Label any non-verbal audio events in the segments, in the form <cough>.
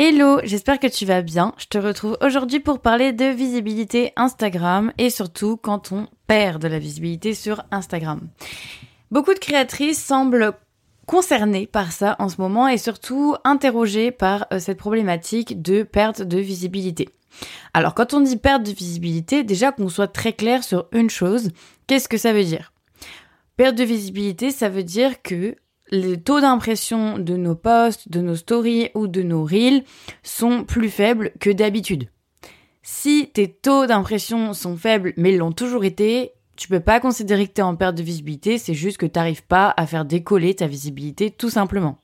Hello, j'espère que tu vas bien. Je te retrouve aujourd'hui pour parler de visibilité Instagram et surtout quand on perd de la visibilité sur Instagram. Beaucoup de créatrices semblent concernées par ça en ce moment et surtout interrogées par euh, cette problématique de perte de visibilité. Alors quand on dit perte de visibilité, déjà qu'on soit très clair sur une chose, qu'est-ce que ça veut dire? Perte de visibilité, ça veut dire que les taux d'impression de nos posts, de nos stories ou de nos reels sont plus faibles que d'habitude. Si tes taux d'impression sont faibles mais l'ont toujours été, tu peux pas considérer que tu es en perte de visibilité, c'est juste que tu n'arrives pas à faire décoller ta visibilité tout simplement.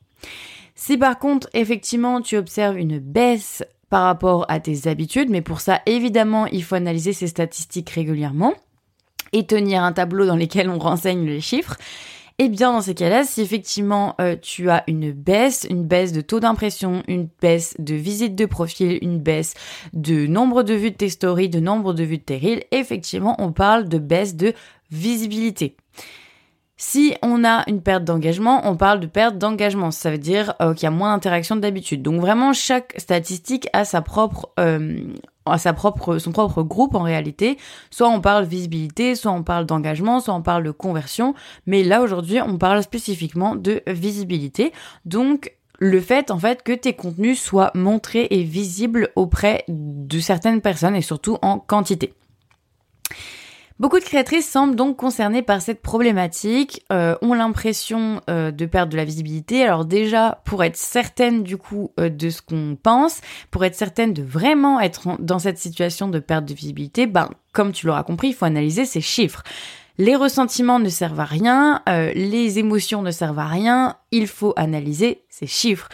Si par contre effectivement tu observes une baisse par rapport à tes habitudes, mais pour ça évidemment il faut analyser ces statistiques régulièrement et tenir un tableau dans lequel on <laughs> renseigne les chiffres, eh bien dans ces cas-là, si effectivement euh, tu as une baisse, une baisse de taux d'impression, une baisse de visite de profil, une baisse de nombre de vues de tes stories, de nombre de vues de tes reels, effectivement on parle de baisse de visibilité. Si on a une perte d'engagement, on parle de perte d'engagement. Ça veut dire euh, qu'il y a moins d'interaction d'habitude. Donc vraiment, chaque statistique a sa propre, euh, a sa propre, son propre groupe en réalité. Soit on parle visibilité, soit on parle d'engagement, soit on parle de conversion. Mais là aujourd'hui, on parle spécifiquement de visibilité. Donc le fait en fait que tes contenus soient montrés et visibles auprès de certaines personnes et surtout en quantité. Beaucoup de créatrices semblent donc concernées par cette problématique, euh, ont l'impression euh, de perdre de la visibilité. Alors déjà, pour être certaine du coup euh, de ce qu'on pense, pour être certaine de vraiment être dans cette situation de perte de visibilité, ben comme tu l'auras compris, il faut analyser ces chiffres. Les ressentiments ne servent à rien, les émotions ne servent à rien, il faut analyser ces chiffres.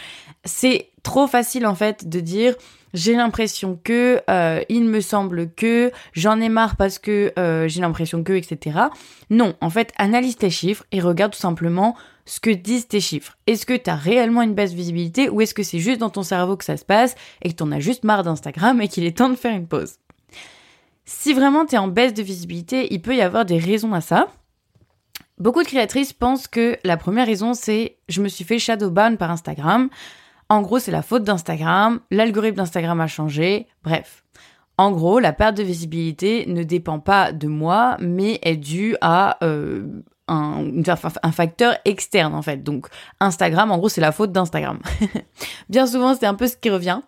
C'est trop facile en fait de dire j'ai l'impression que, euh, il me semble que, j'en ai marre parce que euh, j'ai l'impression que, etc. Non, en fait, analyse tes chiffres et regarde tout simplement ce que disent tes chiffres. Est-ce que tu as réellement une baisse visibilité ou est-ce que c'est juste dans ton cerveau que ça se passe et que t'en as juste marre d'Instagram et qu'il est temps de faire une pause? Si vraiment tu es en baisse de visibilité, il peut y avoir des raisons à ça. Beaucoup de créatrices pensent que la première raison c'est je me suis fait shadowban par Instagram. En gros, c'est la faute d'Instagram, l'algorithme d'Instagram a changé, bref. En gros, la perte de visibilité ne dépend pas de moi, mais est due à euh, un, facteur externe en fait. Donc Instagram, en gros, c'est la faute d'Instagram. <laughs> Bien souvent, c'est un peu ce qui revient.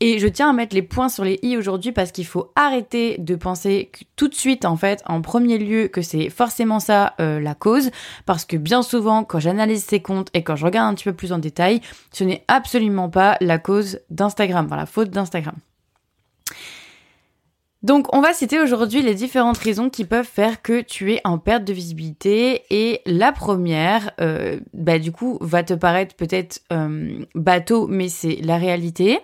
Et je tiens à mettre les points sur les i aujourd'hui parce qu'il faut arrêter de penser tout de suite, en fait, en premier lieu, que c'est forcément ça euh, la cause. Parce que bien souvent, quand j'analyse ces comptes et quand je regarde un petit peu plus en détail, ce n'est absolument pas la cause d'Instagram, enfin la faute d'Instagram. Donc on va citer aujourd'hui les différentes raisons qui peuvent faire que tu es en perte de visibilité et la première, euh, bah du coup va te paraître peut-être euh, bateau mais c'est la réalité.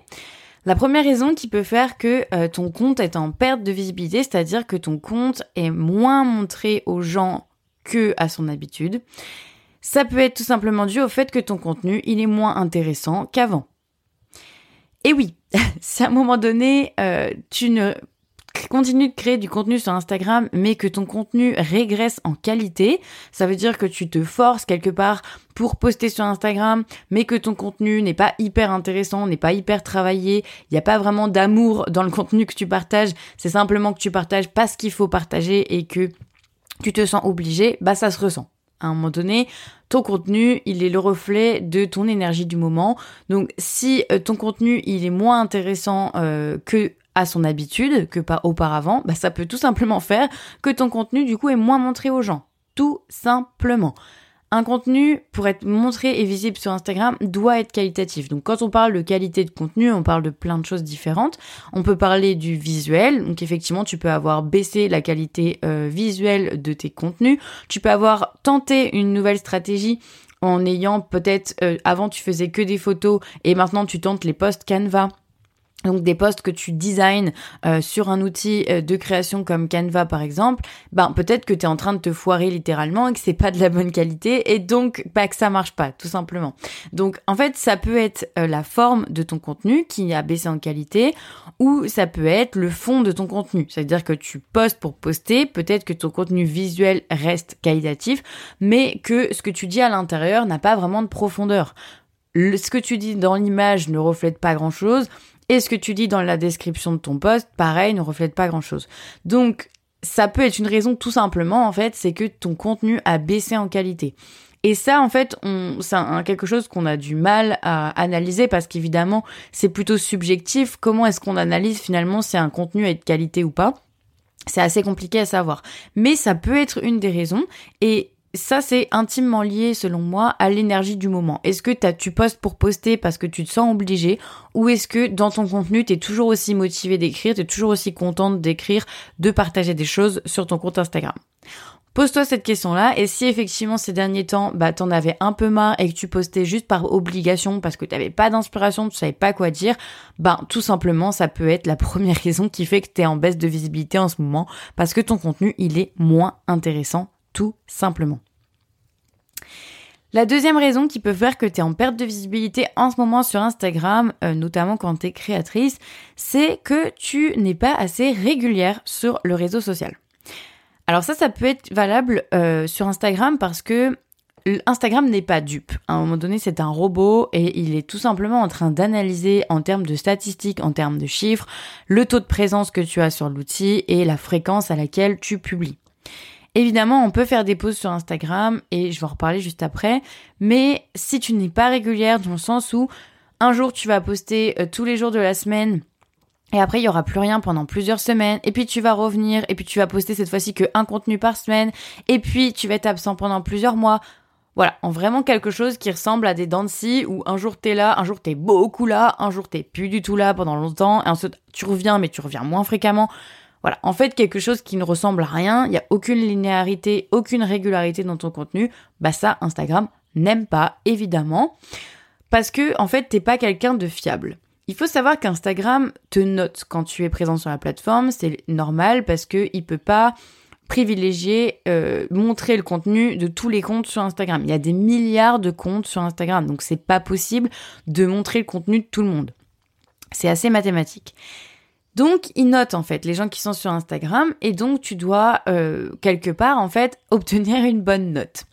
La première raison qui peut faire que euh, ton compte est en perte de visibilité, c'est-à-dire que ton compte est moins montré aux gens que à son habitude, ça peut être tout simplement dû au fait que ton contenu, il est moins intéressant qu'avant. Et oui, <laughs> si à un moment donné, tu ne continue de créer du contenu sur Instagram, mais que ton contenu régresse en qualité, ça veut dire que tu te forces quelque part pour poster sur Instagram, mais que ton contenu n'est pas hyper intéressant, n'est pas hyper travaillé, il n'y a pas vraiment d'amour dans le contenu que tu partages, c'est simplement que tu partages parce qu'il faut partager et que tu te sens obligé, bah ça se ressent. À un moment donné, ton contenu, il est le reflet de ton énergie du moment. Donc si euh, ton contenu, il est moins intéressant euh, que à son habitude que pas auparavant, bah ça peut tout simplement faire que ton contenu du coup est moins montré aux gens. Tout simplement. Un contenu, pour être montré et visible sur Instagram, doit être qualitatif. Donc quand on parle de qualité de contenu, on parle de plein de choses différentes. On peut parler du visuel. Donc effectivement, tu peux avoir baissé la qualité euh, visuelle de tes contenus. Tu peux avoir tenté une nouvelle stratégie en ayant peut-être, euh, avant tu faisais que des photos et maintenant tu tentes les posts Canva donc des posts que tu designs euh, sur un outil euh, de création comme Canva par exemple, ben peut-être que tu es en train de te foirer littéralement et que c'est pas de la bonne qualité et donc bah, que ça marche pas tout simplement. Donc en fait, ça peut être euh, la forme de ton contenu qui a baissé en qualité ou ça peut être le fond de ton contenu. C'est-à-dire que tu postes pour poster, peut-être que ton contenu visuel reste qualitatif, mais que ce que tu dis à l'intérieur n'a pas vraiment de profondeur ce que tu dis dans l'image ne reflète pas grand-chose, et ce que tu dis dans la description de ton post, pareil, ne reflète pas grand-chose. Donc, ça peut être une raison tout simplement, en fait, c'est que ton contenu a baissé en qualité. Et ça, en fait, c'est quelque chose qu'on a du mal à analyser parce qu'évidemment, c'est plutôt subjectif. Comment est-ce qu'on analyse finalement si un contenu est de qualité ou pas? C'est assez compliqué à savoir. Mais ça peut être une des raisons. Et ça, c'est intimement lié, selon moi, à l'énergie du moment. Est-ce que tu postes pour poster parce que tu te sens obligé ou est-ce que dans ton contenu, tu es toujours aussi motivé d'écrire, tu es toujours aussi contente d'écrire, de partager des choses sur ton compte Instagram? Pose-toi cette question-là et si effectivement ces derniers temps, bah t'en avais un peu marre et que tu postais juste par obligation parce que t'avais pas d'inspiration, tu savais pas quoi dire, bah tout simplement ça peut être la première <laughs> raison qui fait que t'es en baisse de visibilité en ce moment parce que ton contenu il est moins intéressant tout simplement. La deuxième raison qui peut faire que tu es en perte de visibilité en ce moment sur Instagram, euh, notamment quand tu es créatrice, c'est que tu n'es pas assez régulière sur le réseau social. Alors ça, ça peut être valable euh, sur Instagram parce que Instagram n'est pas dupe. À un moment donné, c'est un robot et il est tout simplement en train d'analyser en termes de statistiques, en termes de chiffres, le taux de présence que tu as sur l'outil et la fréquence à laquelle tu publies. Évidemment, on peut faire des pauses sur Instagram et je vais en reparler juste après, mais si tu n'es pas régulière dans le sens où un jour tu vas poster euh, tous les jours de la semaine et après, il y aura plus rien pendant plusieurs semaines. Et puis tu vas revenir. Et puis tu vas poster cette fois-ci que un contenu par semaine. Et puis tu vas être absent pendant plusieurs mois. Voilà, en vraiment quelque chose qui ressemble à des dents de où un jour t'es là, un jour t'es beaucoup là, un jour t'es plus du tout là pendant longtemps, et ensuite tu reviens, mais tu reviens moins fréquemment. Voilà, en fait, quelque chose qui ne ressemble à rien, il n'y a aucune linéarité, aucune régularité dans ton contenu, bah ça, Instagram n'aime pas, évidemment, parce que, en fait, t'es pas quelqu'un de fiable. Il faut savoir qu'Instagram te note quand tu es présent sur la plateforme, c'est normal parce que il peut pas privilégier, euh, montrer le contenu de tous les comptes sur Instagram. Il y a des milliards de comptes sur Instagram, donc c'est pas possible de montrer le contenu de tout le monde. C'est assez mathématique. Donc, il note en fait les gens qui sont sur Instagram et donc tu dois euh, quelque part en fait <laughs> obtenir une bonne note.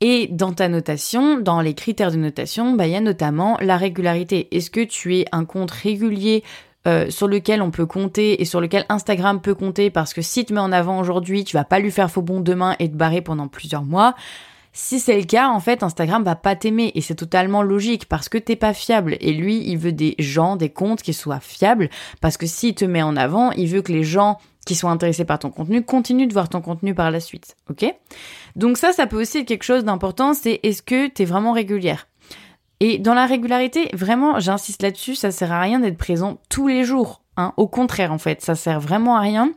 Et dans ta notation, dans les critères de notation, bah, il y a notamment la régularité. Est-ce que tu es un compte régulier euh, sur lequel on peut compter et sur lequel Instagram peut compter? Parce que si tu mets en avant aujourd'hui, tu vas pas lui faire faux bon demain et te barrer pendant plusieurs mois. Si c'est le cas, en fait, Instagram va pas t'aimer et c'est totalement logique parce que t'es pas fiable et lui, il veut des gens, des comptes qui soient fiables parce que s'il te met en avant, il veut que les gens qui sont intéressés par ton contenu continuent de voir ton contenu par la suite, ok? Donc ça, ça peut aussi être quelque chose d'important, c'est est-ce que tu es vraiment régulière? Et dans la régularité, vraiment, j'insiste là-dessus, ça sert à rien d'être présent tous les jours. Hein. Au contraire, en fait, ça sert vraiment à rien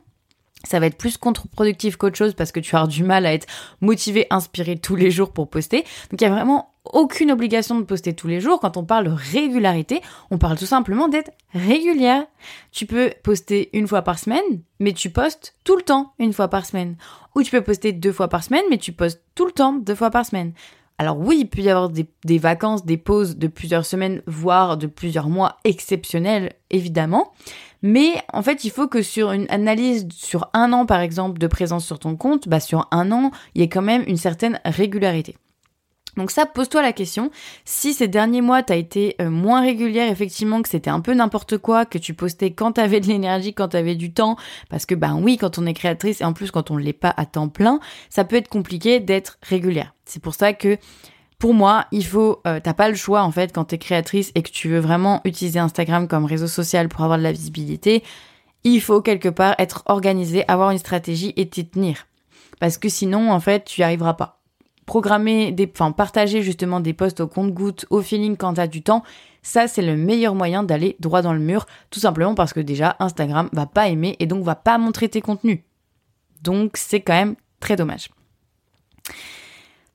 ça va être plus contre-productif qu'autre chose parce que tu as du mal à être motivé, inspiré tous les jours pour poster. Donc il y a vraiment aucune obligation de poster tous les jours. Quand on parle de régularité, on parle tout simplement d'être régulière. Tu peux poster une fois par semaine, mais tu postes tout le temps une fois par semaine. Ou tu peux poster deux fois par semaine, mais tu postes tout le temps deux fois par semaine. Alors oui, il peut y avoir des, des, vacances, des pauses de plusieurs semaines, voire de plusieurs mois exceptionnelles, évidemment. Mais en fait, il faut que sur une analyse sur un an, par exemple, de présence sur ton compte, bah sur un an, il y ait quand même une certaine régularité. Donc ça, pose-toi la question. Si ces derniers mois, t'as été euh, moins régulière, effectivement, que c'était un peu n'importe quoi, que tu postais quand t'avais de l'énergie, quand t'avais du temps, parce que ben oui, quand on est créatrice et en plus quand on l'est pas à temps plein, ça peut être compliqué d'être régulière. C'est pour ça que pour moi, il faut, euh, t'as pas le choix en fait quand t'es créatrice et que tu veux vraiment utiliser Instagram comme réseau social pour avoir de la visibilité. Il faut quelque part être organisé, avoir une stratégie et t'y tenir. Parce que sinon, en fait, tu n'y arriveras pas. Programmer des, enfin, partager justement des posts au compte-goutte, au feeling quand t'as du temps, ça c'est le meilleur moyen d'aller droit dans le mur, tout simplement parce que déjà Instagram va pas aimer et donc va pas montrer tes contenus. Donc c'est quand même très dommage.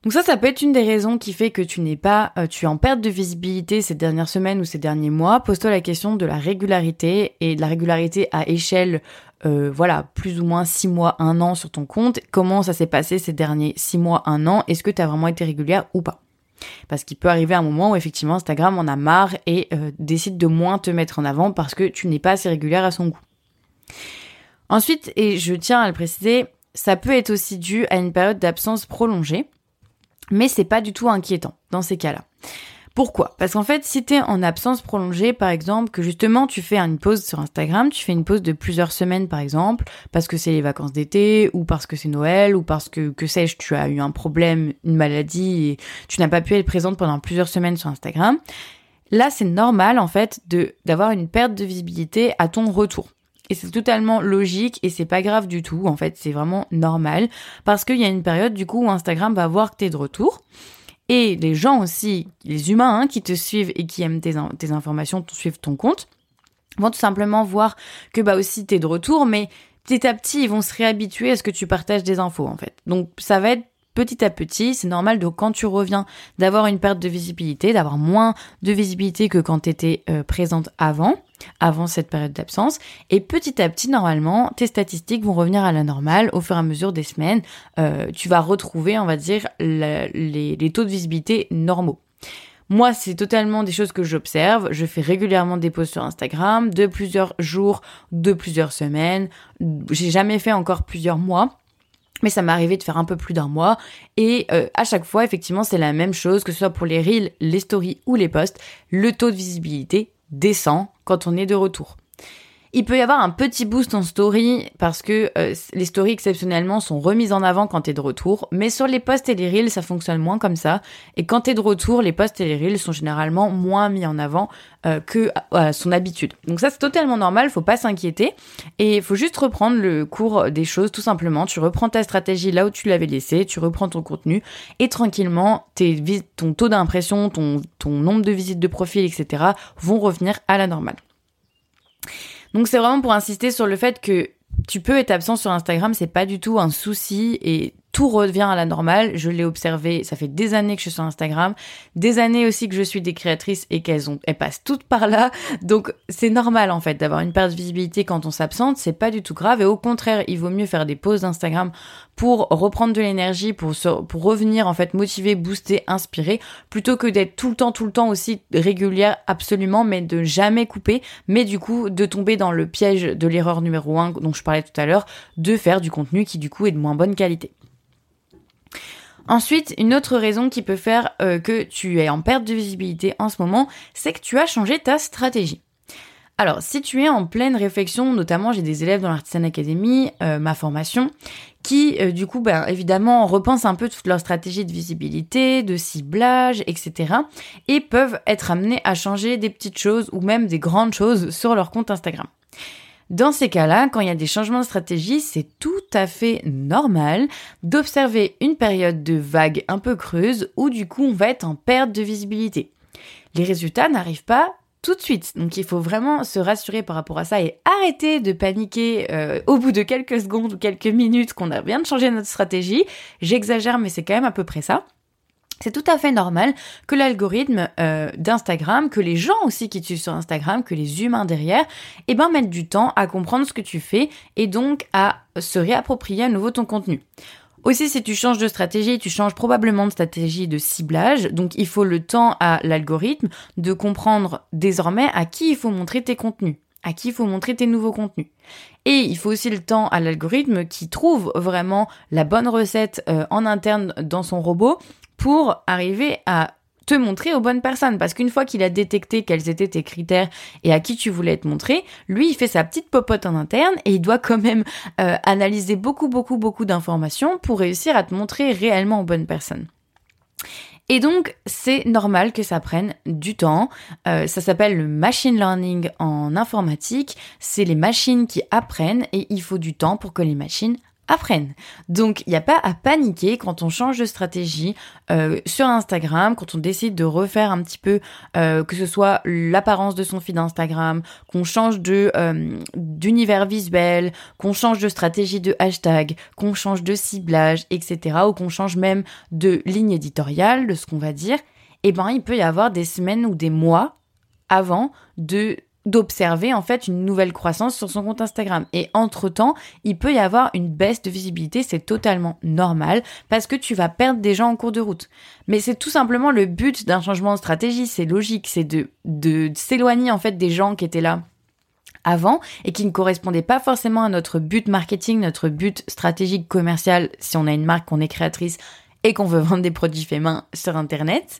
Donc ça, ça peut être une des raisons qui fait que tu n'es pas, euh, tu es en perte de visibilité ces dernières semaines ou ces derniers mois. Pose-toi la question de la régularité et de la régularité à échelle, euh, voilà, plus ou moins six mois, un an sur ton compte. Comment ça s'est passé ces derniers six mois, un an? Est-ce que tu as vraiment été régulière ou pas? Parce qu'il peut arriver un moment où effectivement Instagram en a marre et euh, décide de moins te mettre en avant parce que tu n'es pas assez régulière à son goût. Ensuite, et je tiens à le préciser, ça peut être aussi dû à une période d'absence prolongée mais c'est pas du tout inquiétant dans ces cas-là. Pourquoi? Parce qu'en fait, si tu es en absence prolongée, par exemple, que justement tu fais une pause sur Instagram, tu fais une pause de plusieurs semaines, par exemple, parce que c'est les vacances d'été, ou parce que c'est Noël, ou parce que, que sais-je, tu as eu un problème, une maladie, et tu n'as pas pu être présente pendant plusieurs semaines sur Instagram, là, c'est normal, en fait, de d'avoir une perte de visibilité à ton retour. Et c'est totalement logique et c'est pas grave du tout. En fait, c'est vraiment normal parce qu'il y a une période du coup où Instagram va voir que t'es de retour. Et les gens aussi, les humains hein, qui te suivent et qui aiment tes, informations, suivent ton compte, vont tout simplement voir que bah aussi t'es de retour, mais petit à petit ils vont se réhabituer à ce que tu partages des infos en fait. Donc ça va être petit à petit, c'est normal de quand tu reviens d'avoir une perte de visibilité, d'avoir moins de visibilité que quand tu étais euh, présente avant, avant cette période d'absence. Et petit à petit, normalement, tes statistiques vont revenir à la normale au fur et à mesure des semaines. Euh, tu vas retrouver, on va dire, les, les taux de visibilité normaux. Moi, c'est totalement des choses que j'observe. Je fais régulièrement des posts sur Instagram de plusieurs jours, de plusieurs semaines. J'ai jamais fait encore plusieurs mois. Mais ça m'est arrivé de faire un peu plus d'un mois. Et euh, à chaque fois, effectivement, c'est la même chose, que ce soit pour les reels, les stories ou les posts. Le taux de visibilité descend quand on est de retour. Il peut y avoir un petit boost en story parce que euh, les stories exceptionnellement sont remises en avant quand t'es de retour, mais sur les posts et les reels ça fonctionne moins comme ça. Et quand t'es de retour, les posts et les reels sont généralement moins mis en avant euh, que son habitude. Donc ça c'est totalement normal, faut pas s'inquiéter et faut juste reprendre le cours des choses tout simplement. Tu reprends ta stratégie là où tu l'avais laissé, tu reprends ton contenu et tranquillement tes, ton taux d'impression, ton, ton nombre de visites de profil, etc. vont revenir à la normale. Donc c'est vraiment pour insister sur le fait que tu peux être absent sur Instagram, c'est pas du tout un souci et tout revient à la normale. Je l'ai observé, ça fait des années que je suis sur Instagram, des années aussi que je suis des créatrices et qu'elles ont, elles passent toutes par là. Donc c'est normal en fait d'avoir une perte de visibilité quand on s'absente, c'est pas du tout grave et au contraire, il vaut mieux faire des pauses d'Instagram pour reprendre de l'énergie, pour pour revenir en fait motiver, booster, inspirer, plutôt que d'être tout le temps, tout le temps aussi régulière absolument, mais de jamais couper, mais du coup de tomber dans le piège de l'erreur numéro un dont je parlais tout à l'heure, de faire du contenu qui du coup est de moins bonne qualité. Ensuite, une autre raison qui peut faire euh, que tu es en perte de visibilité en ce moment, c'est que tu as changé ta stratégie. Alors, si tu es en pleine réflexion, notamment j'ai des élèves dans l'Artisan Academy, euh, ma formation, qui euh, du coup, ben, évidemment, repensent un peu toute leur stratégie de visibilité, de ciblage, etc. Et peuvent être amenés à changer des petites choses ou même des grandes choses sur leur compte Instagram. Dans ces cas-là, quand il y a des changements de stratégie, c'est tout à fait normal d'observer une période de vague un peu creuse où du coup on va être en perte de visibilité. Les résultats n'arrivent pas tout de suite. Donc il faut vraiment se rassurer par rapport à ça et arrêter de paniquer euh, au bout de quelques secondes ou quelques minutes qu'on a bien de notre stratégie. J'exagère mais c'est quand même à peu près ça. C'est tout à fait normal que l'algorithme euh, d'Instagram, que les gens aussi qui te suivent sur Instagram, que les humains derrière, eh ben mettent du temps à comprendre ce que tu fais et donc à se réapproprier à nouveau ton contenu. Aussi, si tu changes de stratégie, tu changes probablement de stratégie de ciblage, donc il faut le temps à l'algorithme de comprendre désormais à qui il faut montrer tes contenus à qui il faut montrer tes nouveaux contenus. Et il faut aussi le temps à l'algorithme qui trouve vraiment la bonne recette euh, en interne dans son robot pour arriver à te montrer aux bonnes personnes. Parce qu'une fois qu'il a détecté quels étaient tes critères et à qui tu voulais être montré, lui, il fait sa petite popote en interne et il doit quand même euh, analyser beaucoup, beaucoup, beaucoup d'informations pour réussir à te montrer réellement aux bonnes personnes. Et donc, c'est normal que ça prenne du temps. Euh, ça s'appelle le machine learning en informatique. C'est les machines qui apprennent et il faut du temps pour que les machines apprennent. Donc il n'y a pas à paniquer quand on change de stratégie euh, sur Instagram, quand on décide de refaire un petit peu euh, que ce soit l'apparence de son feed Instagram, qu'on change de euh, d'univers visuel, qu'on change de stratégie de hashtag, qu'on change de ciblage, etc. ou qu'on change même de ligne éditoriale, de ce qu'on va dire. Eh ben il peut y avoir des semaines ou des mois avant de d'observer en fait une nouvelle croissance sur son compte Instagram. Et entre-temps, il peut y avoir une baisse de visibilité, c'est totalement normal parce que tu vas perdre des gens en cours de route. Mais c'est tout simplement le but d'un changement de stratégie, c'est logique, c'est de, de s'éloigner en fait des gens qui étaient là avant et qui ne correspondaient pas forcément à notre but marketing, notre but stratégique commercial si on a une marque, qu'on est créatrice et qu'on veut <laughs> vendre des produits faits main sur internet.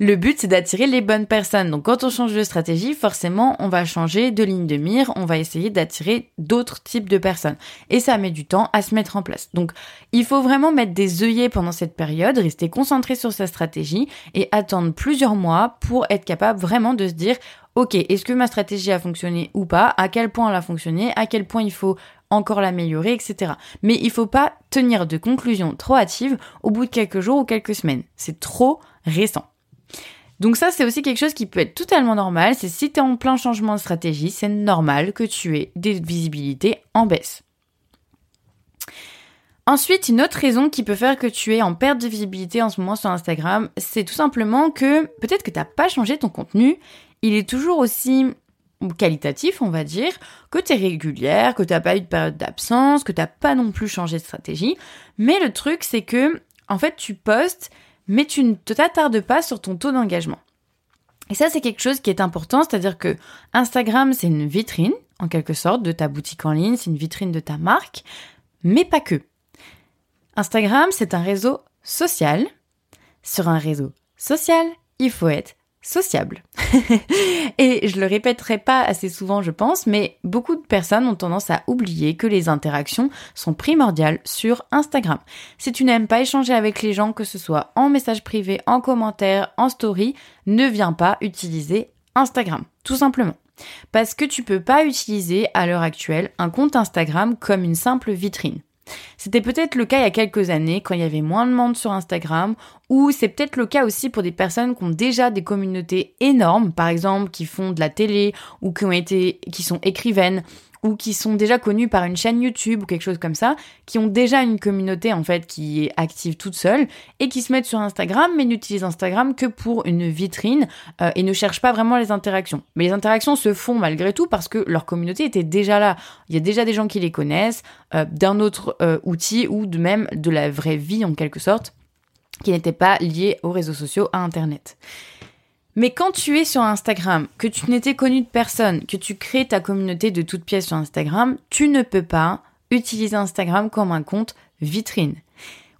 Le but, c'est d'attirer les bonnes personnes. Donc, quand on change de stratégie, forcément, on va changer de ligne de mire, on va essayer d'attirer d'autres types de personnes. Et ça met du temps à se mettre en place. Donc, il faut vraiment mettre des œillets pendant cette période, rester concentré sur sa stratégie et attendre plusieurs mois pour être capable vraiment de se dire, ok, est-ce que ma stratégie a fonctionné ou pas, à quel point elle a fonctionné, à quel point il faut encore l'améliorer, etc. Mais il faut pas tenir de conclusions trop hâtives au bout de quelques jours ou quelques semaines. C'est trop récent. Donc ça, c'est aussi quelque chose qui peut être totalement normal. C'est si tu es en plein changement de stratégie, c'est normal que tu aies des visibilités en baisse. Ensuite, une autre raison qui peut faire que tu es en perte de visibilité en ce moment sur Instagram, c'est tout simplement que peut-être que tu n'as pas changé ton contenu, il est toujours aussi qualitatif, on va dire, que tu es régulière, que tu n'as pas eu de période d'absence, que tu n'as pas non plus changé de stratégie. Mais le truc, c'est que, en fait, tu postes mais tu ne t'attardes pas sur ton taux d'engagement. Et ça, c'est quelque chose qui est important, c'est-à-dire que Instagram, c'est une vitrine, en quelque sorte, de ta boutique en ligne, c'est une vitrine de ta marque, mais pas que. Instagram, c'est un réseau social. Sur un réseau social, il faut être sociable. <laughs> et je le répéterai pas assez souvent, je pense, mais beaucoup de personnes ont tendance à oublier que les interactions sont primordiales sur Instagram. Si tu n'aimes pas échanger avec les gens, que ce soit en message privé, en commentaire, en story, ne viens pas utiliser Instagram, tout simplement. Parce que tu peux pas utiliser à l'heure actuelle un compte Instagram comme une simple vitrine. C'était peut-être le cas il y a quelques années, quand il y avait moins de monde sur Instagram, ou c'est peut-être le cas aussi pour des personnes qui ont déjà des communautés énormes, par exemple qui font de la télé ou qui ont été, qui sont écrivaines ou qui sont déjà connus par une chaîne YouTube ou quelque chose comme ça, qui ont déjà une communauté en fait qui est active toute seule et qui se mettent sur Instagram mais n'utilisent Instagram que pour une vitrine euh, et ne cherchent pas vraiment les interactions. Mais les interactions se font malgré tout parce que leur communauté était déjà là. Il y a déjà des gens qui les connaissent euh, d'un autre euh, outil ou de même de la vraie vie en quelque sorte qui n'étaient pas liés aux réseaux sociaux, à Internet. Mais quand tu es sur Instagram, que tu n'étais connu de personne, que tu crées ta communauté de toutes pièces sur Instagram, tu ne peux pas utiliser Instagram comme un compte vitrine.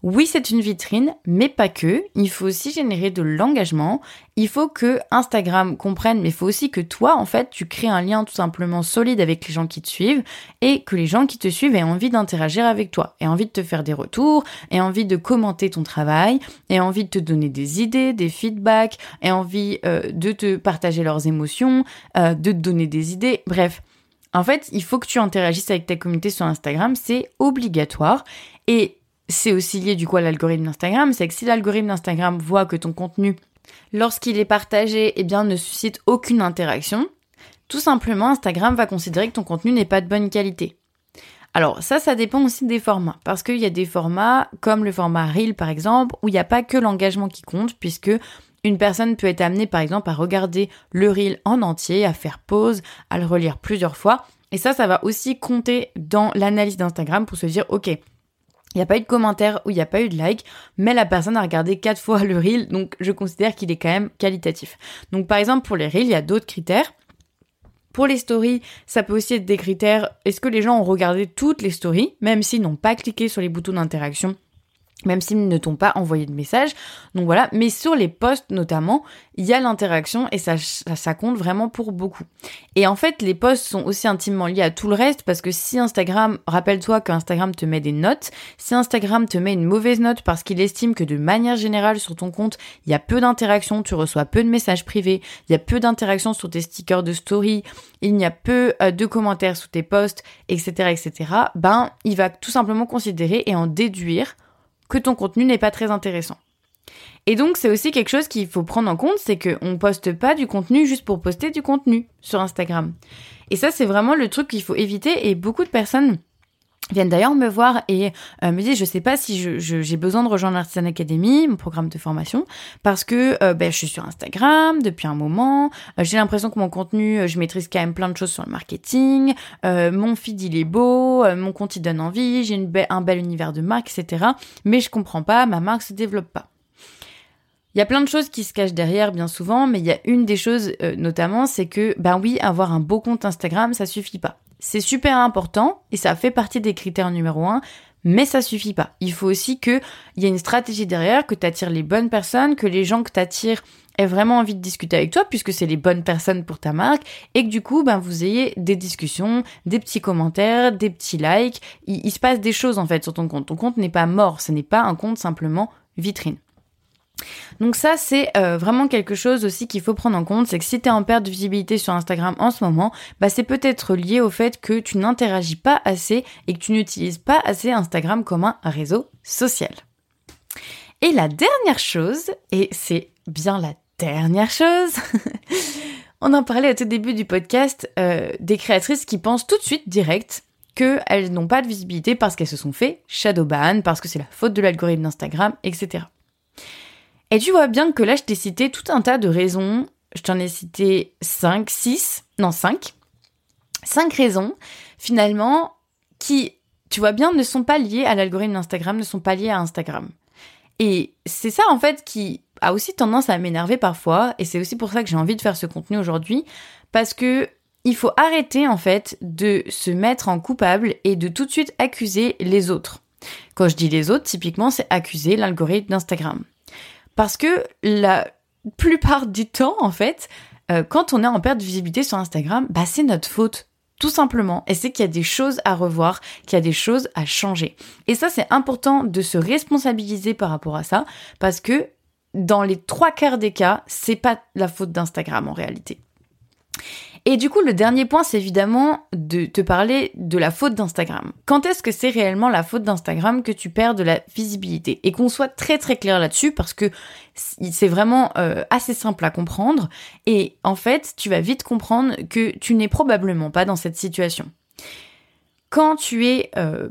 Oui, c'est une vitrine, mais pas que. Il faut aussi générer de l'engagement. Il faut que Instagram comprenne, mais il faut aussi que toi, en fait, tu crées un lien tout simplement solide avec les gens qui te suivent et que les gens qui te suivent aient envie d'interagir avec toi, aient envie de te faire des retours, aient envie de commenter ton travail, aient envie de te donner des idées, des feedbacks, aient envie euh, de te partager leurs émotions, euh, de te donner des idées. Bref. En fait, il faut que tu interagisses avec ta communauté sur Instagram, c'est obligatoire. Et c'est aussi lié du coup à l'algorithme d'Instagram, c'est que si l'algorithme d'Instagram voit que ton contenu, lorsqu'il est partagé, eh bien ne suscite aucune interaction, tout simplement Instagram va considérer que ton contenu n'est pas de bonne qualité. Alors ça, ça dépend aussi des formats, parce qu'il y a des formats comme le format Reel par exemple, où il n'y a pas que l'engagement qui compte, puisque une personne peut être amenée par exemple à regarder le Reel en entier, à faire pause, à le relire plusieurs fois, et ça, ça va aussi compter dans l'analyse d'Instagram pour se dire, ok, il n'y a pas eu de commentaire ou il n'y a pas eu de like, mais la personne a regardé quatre fois le reel, donc je considère qu'il est quand même qualitatif. Donc par exemple pour les reels, il y a d'autres critères. Pour les stories, ça peut aussi être des critères. Est-ce que les gens ont regardé toutes les stories, même s'ils n'ont pas cliqué sur les boutons d'interaction? Même s'ils ne t'ont pas envoyé de message. Donc voilà, mais sur les posts notamment, il y a l'interaction et ça, compte vraiment pour beaucoup. Et en fait, les posts sont aussi intimement liés à tout le reste parce que si Instagram, rappelle-toi qu'Instagram te met des notes, si Instagram te met une mauvaise note parce qu'il estime que de manière générale sur ton compte, il y a peu d'interactions, tu reçois peu de messages privés, il y a peu d'interactions sur tes stickers de story, il y a peu euh, de commentaires sous tes posts, etc., etc., ben, il va tout simplement considérer et en déduire que ton contenu n'est pas très intéressant. Et donc c'est aussi quelque chose qu'il faut prendre en compte, c'est qu'on poste pas du contenu juste pour poster du contenu sur Instagram. Et ça c'est vraiment le truc qu'il faut éviter et beaucoup de personnes viennent d'ailleurs me voir et euh, me disent je sais pas si j'ai je, besoin de rejoindre l'Artisan Academy, mon programme de formation, parce que euh, ben, je suis sur Instagram depuis un moment, euh, j'ai l'impression que mon contenu, je maîtrise quand même plein de choses sur le marketing, mon feed il est beau, mon compte il donne envie, j'ai un bel univers de marque, etc. Mais je comprends pas, ma marque se développe pas. Il y a plein de choses qui se cachent derrière bien souvent, mais il y a une des choses notamment, c'est que ben oui, avoir un beau compte Instagram, ça suffit pas. C'est super important et ça fait partie des critères numéro un, mais ça suffit pas. Il faut aussi qu'il y ait une stratégie derrière, que tu attires les bonnes personnes, que les gens que tu attires ait vraiment envie de discuter avec toi puisque c'est les bonnes personnes pour ta marque et que du coup, ben, vous ayez des discussions, des petits commentaires, des petits likes. Il, il se passe des choses en fait sur ton compte. Ton compte n'est pas mort, ce n'est pas un compte simplement vitrine. Donc ça, c'est euh, vraiment quelque chose aussi qu'il faut prendre en compte, c'est que si tu es en perte de visibilité sur Instagram en ce moment, bah c'est peut-être lié au fait que tu n'interagis pas assez et que tu n'utilises pas assez Instagram comme un réseau social. Et la dernière chose, et c'est bien la dernière chose, <laughs> on en parlait au tout début du podcast, euh, des créatrices qui pensent tout de suite direct qu'elles n'ont pas de visibilité parce qu'elles se sont fait shadowban, parce que c'est la faute de l'algorithme d'Instagram, etc. Et tu vois bien que là, je t'ai cité tout un tas de raisons. Je t'en ai cité 5, 6, non 5. 5 raisons, finalement, qui, tu vois bien, ne sont pas liées à l'algorithme d'Instagram, ne sont pas liées à Instagram. Et c'est ça, en fait, qui a aussi tendance à m'énerver parfois, et c'est aussi pour ça que j'ai envie de faire ce contenu aujourd'hui, parce que il faut arrêter, en fait, de se mettre en coupable et de tout de suite accuser les autres. Quand je dis les autres, typiquement, c'est accuser l'algorithme d'Instagram. Parce que la plupart du temps, en fait, euh, quand on est en perte de visibilité sur Instagram, bah c'est notre faute. Tout simplement. Et c'est qu'il y a des choses à revoir, qu'il y a des choses à changer. Et ça, c'est important de se responsabiliser par rapport à ça, parce que dans les trois quarts des cas, c'est pas la faute d'Instagram en réalité. Et du coup, le dernier point, c'est évidemment de te parler de la faute d'Instagram. Quand est-ce que c'est réellement la faute d'Instagram que tu perds de la visibilité? Et qu'on soit très très clair là-dessus parce que c'est vraiment euh, assez simple à comprendre. Et en fait, tu vas vite comprendre que tu n'es probablement pas dans cette situation. Quand tu es... Euh,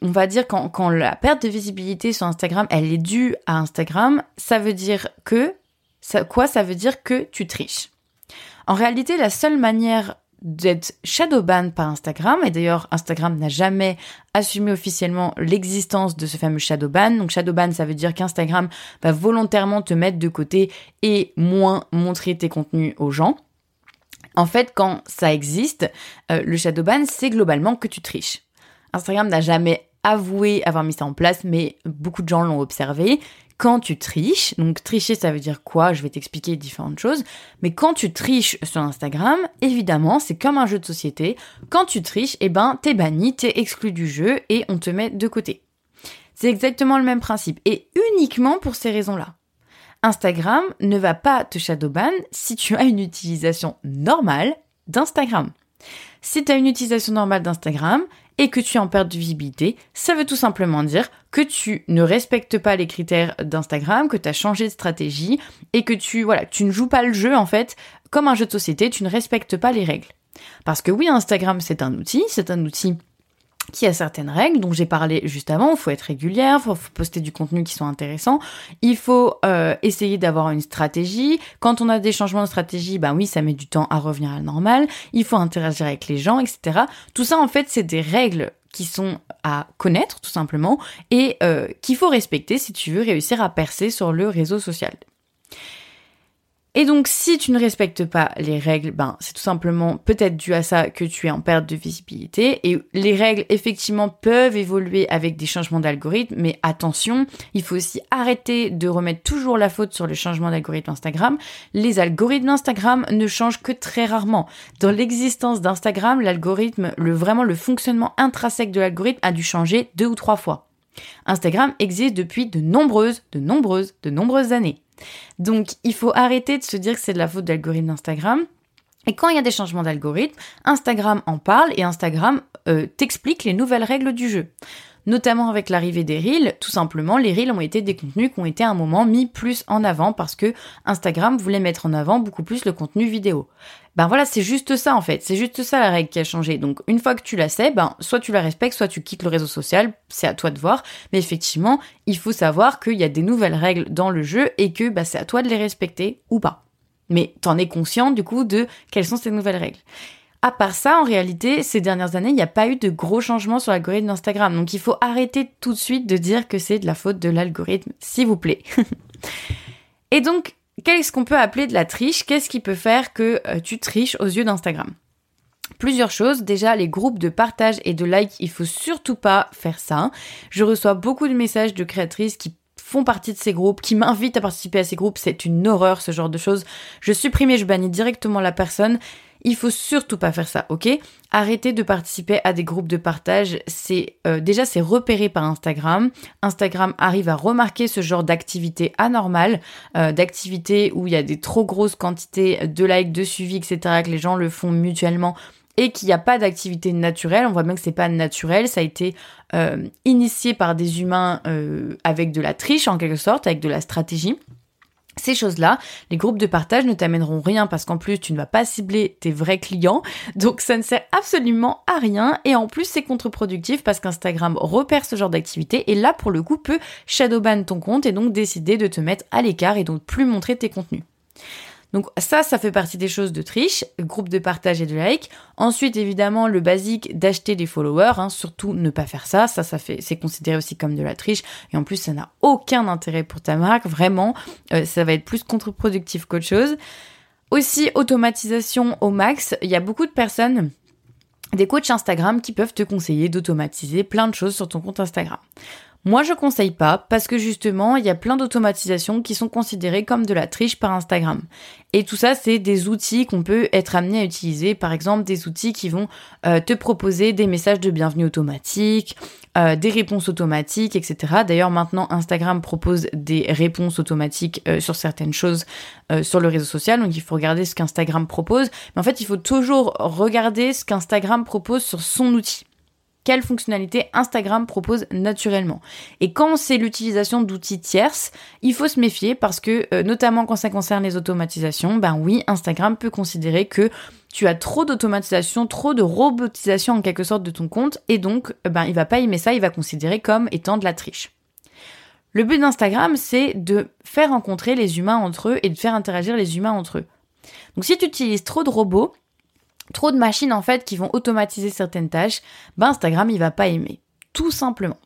on va dire quand, la perte de visibilité sur Instagram, elle est due à Instagram, ça veut dire que... Quoi Ça veut dire que tu triches? En réalité, la seule manière d'être shadowban par Instagram, et d'ailleurs Instagram n'a jamais assumé officiellement l'existence de ce fameux shadowban. Donc shadowban, ça veut dire qu'Instagram va volontairement te mettre de côté et moins montrer tes contenus aux gens. En fait, quand ça existe, euh, le shadowban, c'est globalement que tu triches. Instagram n'a jamais avoué avoir mis ça en place, mais beaucoup de gens l'ont observé quand tu triches, donc tricher ça veut dire quoi? Je vais t'expliquer différentes choses, mais quand tu triches sur Instagram, évidemment c'est comme un jeu de société, quand tu triches, eh ben t'es banni, t'es exclu du jeu et on te met de côté. C'est exactement le même principe, et uniquement pour ces raisons-là. Instagram ne va pas te shadowban si tu as une utilisation normale d'Instagram. Si tu as une utilisation normale d'Instagram, et que tu es en perte de visibilité, ça veut tout simplement dire que tu ne respectes pas les critères d'Instagram, que tu as changé de stratégie et que tu voilà, tu ne joues pas le jeu en fait comme un jeu de société, tu ne respectes pas les règles. Parce que oui, Instagram c'est un outil, c'est un outil qui a certaines règles dont j'ai parlé juste avant. Il faut être régulière, il faut poster du contenu qui soit intéressant. Il faut euh, essayer d'avoir une stratégie. Quand on a des changements de stratégie, ben oui, ça met du temps à revenir à la normale. Il faut interagir avec les gens, etc. Tout ça, en fait, c'est des règles qui sont à connaître tout simplement et euh, qu'il faut respecter si tu veux réussir à percer sur le réseau social. Et donc, si tu ne respectes pas les règles, ben, c'est tout simplement peut-être dû à ça que tu es en perte de visibilité. Et les règles, effectivement, peuvent évoluer avec des changements d'algorithme, mais attention, il faut aussi arrêter de remettre toujours la faute sur le changement d'algorithme Instagram. Les algorithmes d'Instagram ne changent que très rarement. Dans l'existence d'Instagram, l'algorithme, le, vraiment le fonctionnement intrinsèque de l'algorithme a dû changer deux ou trois fois. Instagram existe depuis de nombreuses, de nombreuses, de nombreuses années. Donc il faut arrêter de se dire que c'est de la faute d'algorithme d'Instagram. Et quand il y a des changements d'algorithme, Instagram en parle et Instagram euh, t'explique les nouvelles règles du jeu notamment avec l'arrivée des Reels, tout simplement, les Reels ont été des contenus qui ont été à un moment mis plus en avant parce que Instagram voulait mettre en avant beaucoup plus le contenu vidéo. Ben voilà, c'est juste ça en fait, c'est juste ça la règle qui a changé. Donc une fois que tu la sais, ben soit tu la respectes, soit tu quittes le réseau social, c'est à toi de voir. Mais effectivement, il faut savoir qu'il y a des nouvelles règles dans le jeu et que ben, c'est à toi de les respecter ou pas. Mais t'en es conscient du coup de quelles sont ces nouvelles règles. À part ça, en réalité, ces dernières années, il n'y a pas eu de gros changements sur l'algorithme d'Instagram. Donc il faut arrêter tout de suite de dire que c'est de la faute de l'algorithme, s'il vous plaît. <laughs> Et donc, qu'est-ce qu'on peut appeler de la triche? Qu'est-ce qui peut faire que euh, tu triches aux yeux d'Instagram? Plusieurs choses. Déjà, les groupes de partage et de like, il faut surtout pas faire ça. Je reçois beaucoup de messages de créatrices qui font partie de ces groupes, qui m'invitent à participer à ces groupes. C'est une horreur, ce genre de choses. Je supprime et je bannis directement la personne. Il faut surtout pas faire ça, ok? Arrêtez de participer à des groupes de partage. C'est euh, déjà c'est repéré par Instagram. Instagram arrive à remarquer ce genre d'activité anormale, euh, d'activité où il y a des trop grosses quantités de likes, de suivi, etc. Que les gens le font mutuellement et qu'il n'y a pas d'activité naturelle. On voit bien que c'est pas naturel. Ça a été euh, initié par des humains avec de la triche en quelque sorte, avec de la stratégie. Ces choses-là, les groupes de partage ne t'amèneront rien parce qu'en plus tu ne vas pas cibler tes vrais clients, donc ça ne sert absolument à rien et en plus c'est contre-productif parce qu'Instagram repère ce genre d'activité et là pour le coup peut shadowban ton compte et donc décider de te mettre à l'écart et donc plus montrer tes contenus. Donc ça, ça fait partie des choses de triche, groupe de partage et de like. Ensuite, évidemment, le basique d'acheter des followers, hein, surtout ne pas faire ça. Ça, ça fait, c'est considéré aussi comme de la triche. Et en plus, ça n'a aucun intérêt pour ta marque. Vraiment, euh, ça va être plus contre-productif qu'autre chose. Aussi, automatisation au max. Il y a beaucoup de personnes des coachs Instagram qui peuvent te conseiller d'automatiser plein de choses sur ton compte Instagram. Moi, je conseille pas parce que justement, il y a plein d'automatisations qui sont considérées comme de la triche par Instagram. Et tout ça, c'est des outils qu'on peut être amené à utiliser. Par exemple, des outils qui vont euh, te proposer des messages de bienvenue automatiques, euh, des réponses automatiques, etc. D'ailleurs, maintenant, Instagram propose des réponses automatiques euh, sur certaines choses sur le réseau social. Donc, il faut regarder ce qu'Instagram propose. Mais en fait, il faut toujours regarder ce qu'Instagram propose sur son outil quelle fonctionnalité Instagram propose naturellement. Et quand c'est l'utilisation d'outils tierces, il faut se méfier parce que, euh, notamment quand ça concerne les automatisations, ben oui, Instagram peut considérer que tu as trop d'automatisation, trop de robotisation en quelque sorte de ton compte, et donc, euh, ben il va pas aimer ça, il va considérer comme étant de la triche. Le but d'Instagram, c'est de faire rencontrer les humains entre eux et de faire interagir les humains entre eux. Donc si tu utilises trop de robots, trop de machines en fait qui vont automatiser certaines tâches, ben Instagram il va pas aimer. Tout simplement.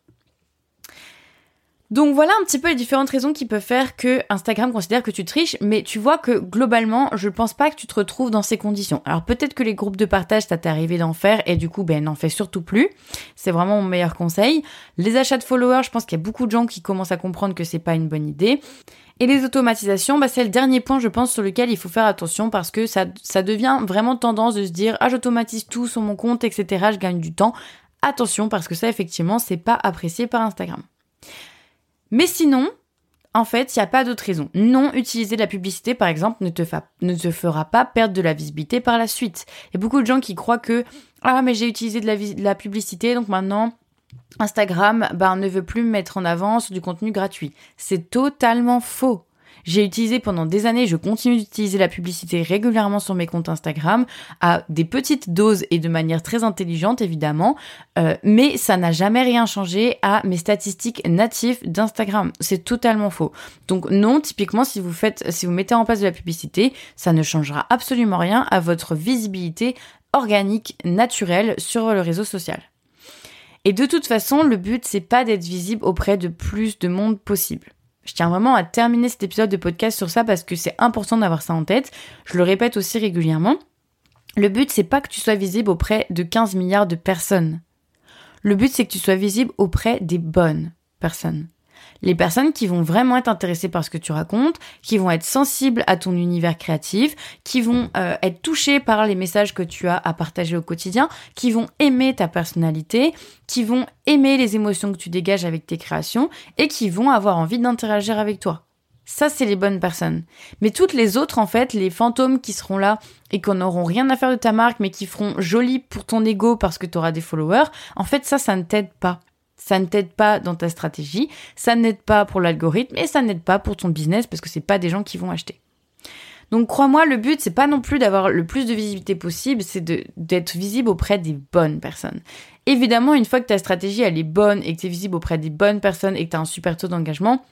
Donc voilà un petit peu les différentes raisons qui peuvent faire que Instagram considère que tu triches, mais tu vois que globalement, je pense pas que tu te retrouves dans ces conditions. Alors peut-être que les groupes de partage, ça t'est arrivé d'en faire et du coup, ben n'en fais surtout plus. C'est vraiment mon meilleur conseil. Les achats de followers, je pense qu'il y a beaucoup de gens qui commencent à comprendre que c'est pas une bonne idée. Et les automatisations, bah, c'est le dernier point, je pense, sur lequel il faut faire attention parce que ça, ça devient vraiment tendance de se dire, ah, j'automatise tout sur mon compte, etc., je gagne du temps. Attention parce que ça, effectivement, c'est pas apprécié par Instagram. Mais sinon, en fait, il n'y a pas d'autre raison. Non, utiliser de la publicité, par exemple, ne te, ne te fera pas perdre de la visibilité par la suite. Il y a beaucoup de gens qui croient que, ah, mais j'ai utilisé de la, publicité, donc maintenant, Instagram ben, ne veut plus mettre en avant du contenu gratuit. C'est totalement faux. J'ai utilisé pendant des années, je continue d'utiliser la publicité régulièrement sur mes comptes Instagram, à des petites doses et de manière très intelligente évidemment, euh, mais ça n'a jamais rien changé à mes statistiques natives d'Instagram. C'est totalement faux. Donc non, typiquement si vous faites, si vous mettez en place de la publicité, ça ne changera absolument rien à votre visibilité organique, naturelle sur le réseau social. Et de toute façon, le but, c'est pas d'être visible auprès de plus de monde possible. Je tiens vraiment à terminer cet épisode de podcast sur ça parce que c'est important d'avoir ça en tête. Je le répète aussi régulièrement. Le but, c'est pas que tu sois visible auprès de 15 milliards de personnes. Le but, c'est que tu sois visible auprès des bonnes personnes les personnes qui vont vraiment être intéressées par ce que tu racontes, qui vont être sensibles à ton univers créatif, qui vont euh, être touchées par les messages que tu as à partager au quotidien, qui vont aimer ta personnalité, qui vont aimer les émotions que tu dégages avec tes créations et qui vont avoir envie d'interagir avec toi. Ça, c'est les bonnes personnes. Mais toutes les autres, en fait, les fantômes qui seront là et qui n'auront rien à faire de ta marque, mais qui feront joli pour ton ego parce que tu auras des followers, en fait, ça, ça ne t'aide pas. Ça ne t'aide pas dans ta stratégie, ça n'aide pas pour l'algorithme et ça n'aide pas pour ton business parce que c'est pas des gens qui vont acheter. Donc crois-moi, le but c'est pas non plus d'avoir le plus de visibilité possible, c'est d'être visible auprès des bonnes personnes. Évidemment, une fois que ta stratégie elle est bonne et que tu es visible auprès des bonnes personnes et que tu as un super taux d'engagement,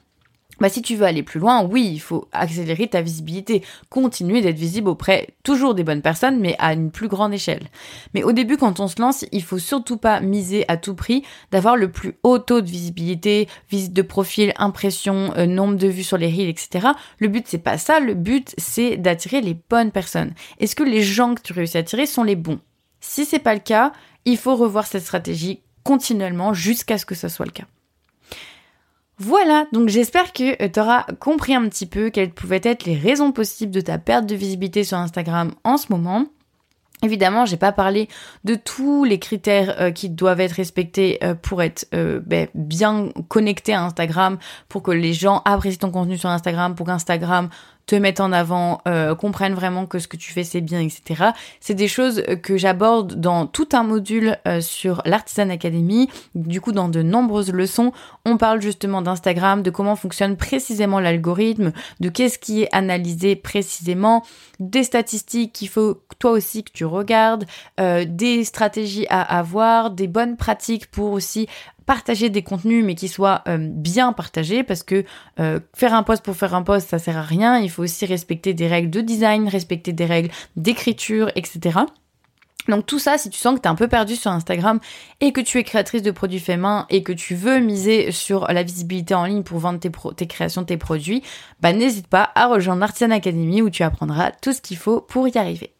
bah, si tu veux aller plus loin, oui, il faut accélérer ta visibilité, continuer d'être visible auprès toujours des bonnes personnes, mais à une plus grande échelle. Mais au début, quand on se lance, il faut surtout pas miser à tout prix d'avoir le plus haut taux de visibilité, visite de profil, impression, euh, nombre de vues sur les reels, etc. Le but, c'est pas ça. Le but, c'est d'attirer les bonnes personnes. Est-ce que les gens que tu réussis à attirer sont les bons? Si c'est pas le cas, il faut revoir cette stratégie continuellement jusqu'à ce que ce soit le cas. Voilà, donc j'espère que euh, tu auras compris un petit peu quelles pouvaient être les raisons possibles de ta perte de visibilité sur Instagram en ce moment. Évidemment, j'ai pas parlé de tous les critères euh, qui doivent être respectés euh, pour être ben, bien connecté à Instagram, pour que les gens apprécient ton contenu sur Instagram, pour qu'Instagram te mettre en avant, euh, comprennent vraiment que ce que tu fais c'est bien, etc. C'est des choses que j'aborde dans tout un module euh, sur l'Artisan Academy. Du coup, dans de nombreuses leçons, on parle justement d'Instagram, de comment fonctionne précisément l'algorithme, de qu'est-ce qui est analysé précisément, des statistiques qu'il faut toi aussi que tu regardes, euh, des stratégies à avoir, des bonnes pratiques pour aussi partager des contenus mais qui soient euh, bien partagés parce que euh, faire un post pour faire un post ça sert à rien. Il faut aussi respecter des règles de design, respecter des règles d'écriture, etc. Donc tout ça, si tu sens que tu es un peu perdu sur Instagram et que tu es créatrice de produits faits main et que tu veux miser sur la visibilité en ligne pour vendre tes, tes créations, tes produits, bah n'hésite pas à rejoindre Artisan Academy où tu apprendras tout ce qu'il faut pour y arriver.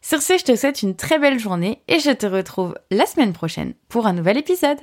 Sur ce, je te souhaite une très belle journée et je te retrouve la semaine prochaine pour un nouvel épisode.